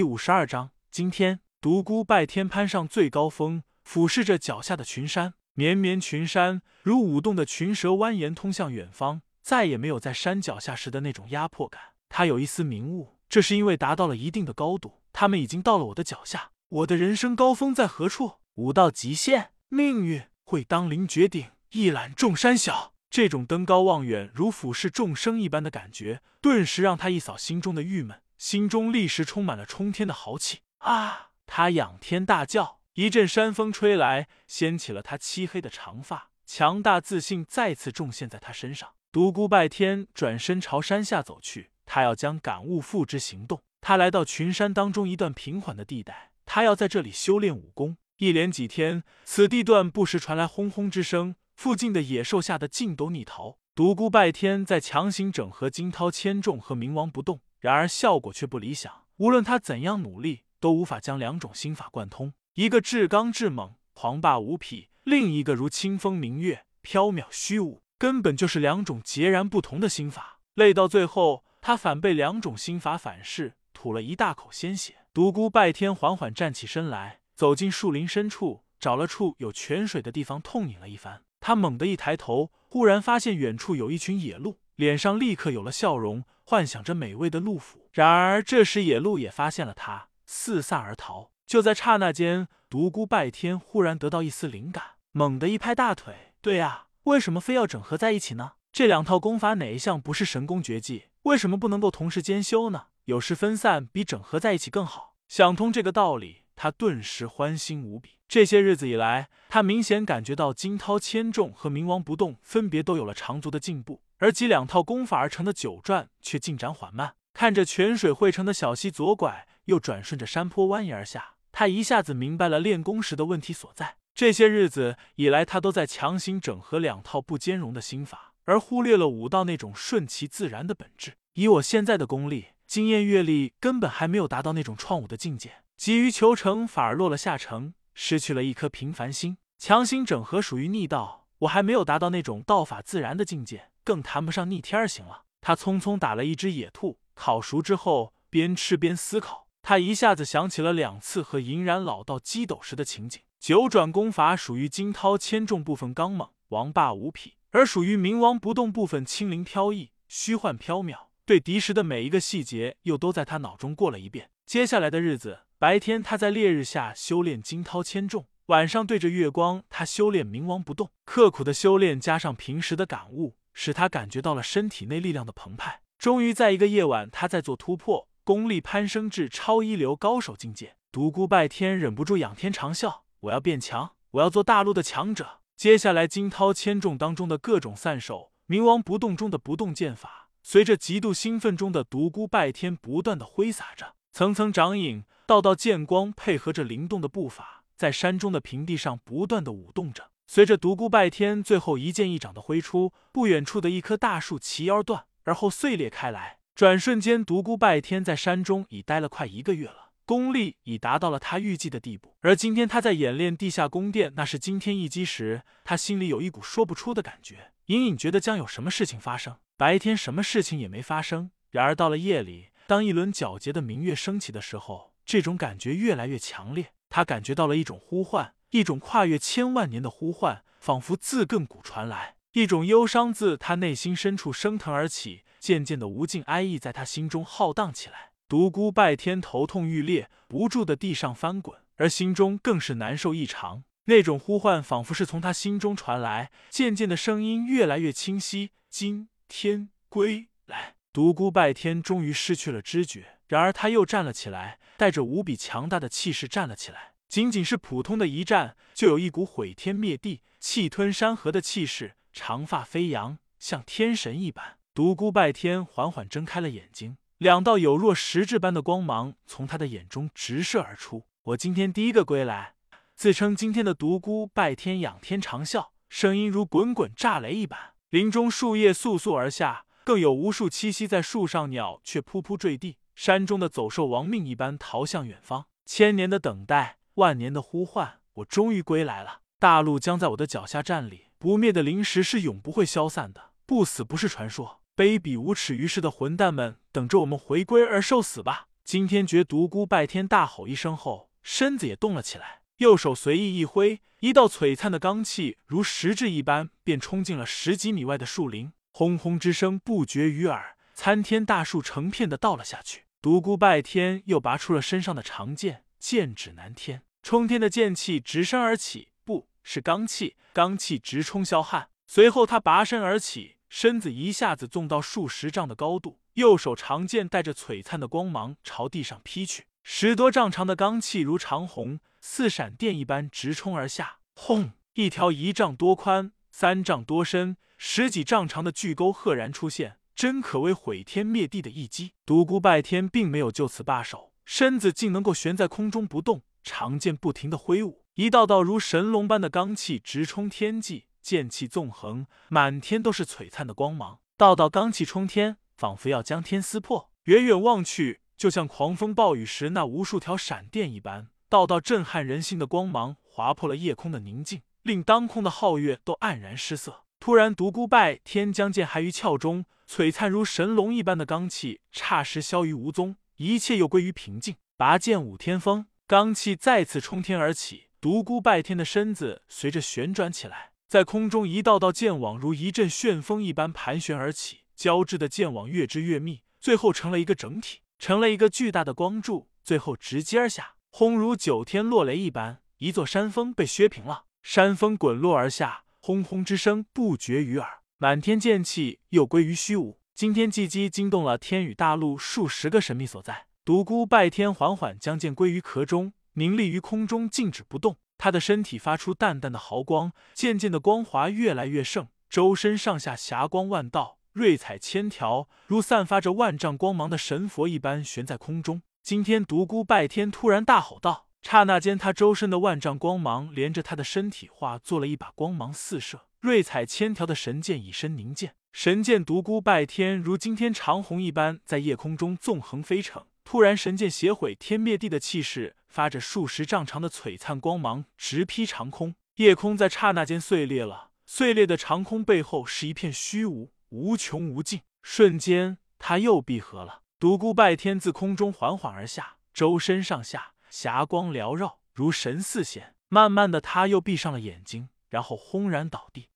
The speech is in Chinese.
第五十二章，今天独孤拜天攀上最高峰，俯视着脚下的群山，绵绵群山如舞动的群蛇，蜿蜒通向远方，再也没有在山脚下时的那种压迫感。他有一丝明悟，这是因为达到了一定的高度，他们已经到了我的脚下。我的人生高峰在何处？武道极限，命运会当凌绝顶，一览众山小。这种登高望远，如俯视众生一般的感觉，顿时让他一扫心中的郁闷。心中立时充满了冲天的豪气啊！他仰天大叫，一阵山风吹来，掀起了他漆黑的长发，强大自信再次重现在他身上。独孤拜天转身朝山下走去，他要将感悟付之行动。他来到群山当中一段平缓的地带，他要在这里修炼武功。一连几天，此地段不时传来轰轰之声，附近的野兽吓得尽都逆逃。独孤拜天在强行整合惊涛千重和冥王不动。然而效果却不理想，无论他怎样努力，都无法将两种心法贯通。一个至刚至猛，狂霸无匹；另一个如清风明月，飘渺虚无，根本就是两种截然不同的心法。累到最后，他反被两种心法反噬，吐了一大口鲜血。独孤拜天缓缓站起身来，走进树林深处，找了处有泉水的地方痛饮了一番。他猛地一抬头，忽然发现远处有一群野鹿，脸上立刻有了笑容。幻想着美味的鹿脯，然而这时野鹿也发现了他，四散而逃。就在刹那间，独孤拜天忽然得到一丝灵感，猛地一拍大腿：“对呀，为什么非要整合在一起呢？这两套功法哪一项不是神功绝技？为什么不能够同时兼修呢？有时分散比整合在一起更好。”想通这个道理，他顿时欢欣无比。这些日子以来，他明显感觉到惊涛千重和冥王不动分别都有了长足的进步。而集两套功法而成的九转却进展缓慢。看着泉水汇成的小溪左拐又转顺着山坡蜿蜒而下，他一下子明白了练功时的问题所在。这些日子以来，他都在强行整合两套不兼容的心法，而忽略了武道那种顺其自然的本质。以我现在的功力、经验、阅历，根本还没有达到那种创武的境界。急于求成，反而落了下乘，失去了一颗平凡心。强行整合属于逆道，我还没有达到那种道法自然的境界。更谈不上逆天而行了。他匆匆打了一只野兔，烤熟之后边吃边思考。他一下子想起了两次和银然老道激斗时的情景。九转功法属于惊涛千重部分刚猛，王霸无匹；而属于冥王不动部分轻灵飘逸，虚幻缥缈。对敌时的每一个细节又都在他脑中过了一遍。接下来的日子，白天他在烈日下修炼惊涛千重，晚上对着月光他修炼冥王不动。刻苦的修炼加上平时的感悟。使他感觉到了身体内力量的澎湃。终于在一个夜晚，他在做突破，功力攀升至超一流高手境界。独孤拜天忍不住仰天长啸：“我要变强，我要做大陆的强者。”接下来，惊涛千重当中的各种散手，冥王不动中的不动剑法，随着极度兴奋中的独孤拜天不断的挥洒着，层层掌影，道道剑光，配合着灵动的步伐，在山中的平地上不断的舞动着。随着独孤拜天最后一剑一掌的挥出，不远处的一棵大树齐腰断，而后碎裂开来。转瞬间，独孤拜天在山中已待了快一个月了，功力已达到了他预计的地步。而今天他在演练地下宫殿，那是惊天一击时，他心里有一股说不出的感觉，隐隐觉得将有什么事情发生。白天什么事情也没发生，然而到了夜里，当一轮皎洁的明月升起的时候，这种感觉越来越强烈。他感觉到了一种呼唤。一种跨越千万年的呼唤，仿佛自亘古传来；一种忧伤自他内心深处升腾而起，渐渐的无尽哀意在他心中浩荡起来。独孤拜天头痛欲裂，不住的地上翻滚，而心中更是难受异常。那种呼唤仿佛是从他心中传来，渐渐的声音越来越清晰。今天归来，独孤拜天终于失去了知觉，然而他又站了起来，带着无比强大的气势站了起来。仅仅是普通的一战，就有一股毁天灭地、气吞山河的气势，长发飞扬，像天神一般。独孤拜天缓缓睁开了眼睛，两道有若实质般的光芒从他的眼中直射而出。我今天第一个归来，自称今天的独孤拜天仰天长啸，声音如滚滚炸雷一般。林中树叶簌簌而下，更有无数栖息在树上鸟却扑扑坠地。山中的走兽亡命一般逃向远方。千年的等待。万年的呼唤，我终于归来了。大陆将在我的脚下站立，不灭的灵石是永不会消散的。不死不是传说，卑鄙无耻于世的混蛋们，等着我们回归而受死吧！惊天诀独孤拜天大吼一声后，身子也动了起来，右手随意一挥，一道璀璨的罡气如实质一般，便冲进了十几米外的树林，轰轰之声不绝于耳，参天大树成片的倒了下去。独孤拜天又拔出了身上的长剑，剑指南天，冲天的剑气直升而起，不是罡气，罡气直冲霄汉。随后他拔身而起，身子一下子纵到数十丈的高度。右手长剑带着璀璨的光芒朝地上劈去，十多丈长的罡气如长虹，似闪电一般直冲而下。轰！一条一丈多宽、三丈多深、十几丈长的巨沟赫然出现，真可谓毁天灭地的一击。独孤拜天并没有就此罢手，身子竟能够悬在空中不动，长剑不停的挥舞，一道道如神龙般的罡气直冲天际，剑气纵横，满天都是璀璨的光芒，道道罡气冲天。仿佛要将天撕破，远远望去，就像狂风暴雨时那无数条闪电一般，道道震撼人心的光芒划破了夜空的宁静，令当空的皓月都黯然失色。突然，独孤拜天将剑还于鞘中，璀璨如神龙一般的罡气霎时消于无踪，一切又归于平静。拔剑舞天风，罡气再次冲天而起，独孤拜天的身子随着旋转起来，在空中一道道剑网如一阵旋风一般盘旋而起。交织的剑网越织越密，最后成了一个整体，成了一个巨大的光柱，最后直接而下，轰如九天落雷一般，一座山峰被削平了，山峰滚落而下，轰轰之声不绝于耳，满天剑气又归于虚无。惊天祭击惊动了天宇大陆数十个神秘所在，独孤拜天缓缓将剑归于壳中，凝立于空中，静止不动。他的身体发出淡淡的毫光，渐渐的光华越来越盛，周身上下霞光万道。瑞彩千条，如散发着万丈光芒的神佛一般悬在空中。今天独孤拜天突然大吼道：“刹那间，他周身的万丈光芒连着他的身体化作了一把光芒四射、瑞彩千条的神剑，以身凝剑。神剑独孤拜天如今天长虹一般在夜空中纵横飞骋。突然，神剑写毁天灭地的气势，发着数十丈长的璀璨光芒直劈长空。夜空在刹那间碎裂了，碎裂的长空背后是一片虚无。无穷无尽，瞬间他又闭合了。独孤拜天自空中缓缓而下，周身上下霞光缭绕，如神似仙。慢慢的，他又闭上了眼睛，然后轰然倒地。